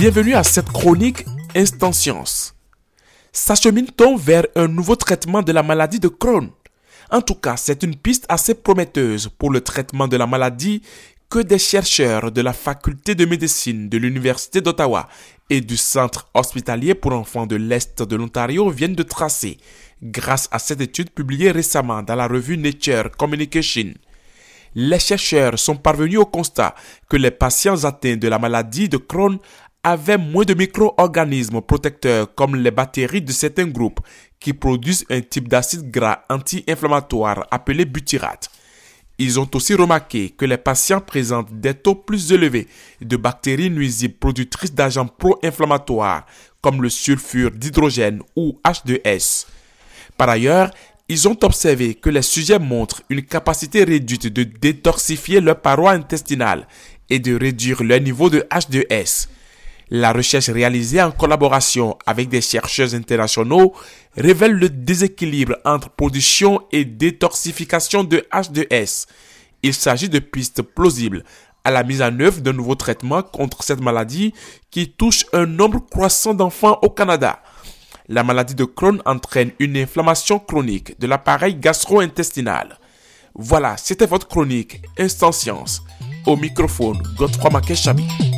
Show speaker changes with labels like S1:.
S1: Bienvenue à cette chronique Instant Science. S'achemine-t-on vers un nouveau traitement de la maladie de Crohn? En tout cas, c'est une piste assez prometteuse pour le traitement de la maladie que des chercheurs de la faculté de médecine de l'Université d'Ottawa et du Centre hospitalier pour enfants de l'Est de l'Ontario viennent de tracer grâce à cette étude publiée récemment dans la revue Nature Communication. Les chercheurs sont parvenus au constat que les patients atteints de la maladie de Crohn avaient moins de micro-organismes protecteurs comme les bactéries de certains groupes qui produisent un type d'acide gras anti-inflammatoire appelé butyrate. Ils ont aussi remarqué que les patients présentent des taux plus élevés de bactéries nuisibles productrices d'agents pro-inflammatoires comme le sulfure d'hydrogène ou H2S. Par ailleurs, ils ont observé que les sujets montrent une capacité réduite de détoxifier leur paroi intestinale et de réduire leur niveau de H2S. La recherche réalisée en collaboration avec des chercheurs internationaux révèle le déséquilibre entre production et détoxification de H2S. Il s'agit de pistes plausibles à la mise en œuvre d'un nouveau traitement contre cette maladie qui touche un nombre croissant d'enfants au Canada. La maladie de Crohn entraîne une inflammation chronique de l'appareil gastro-intestinal. Voilà, c'était votre chronique Instant Science. Au microphone, Godefroy Makeshabi.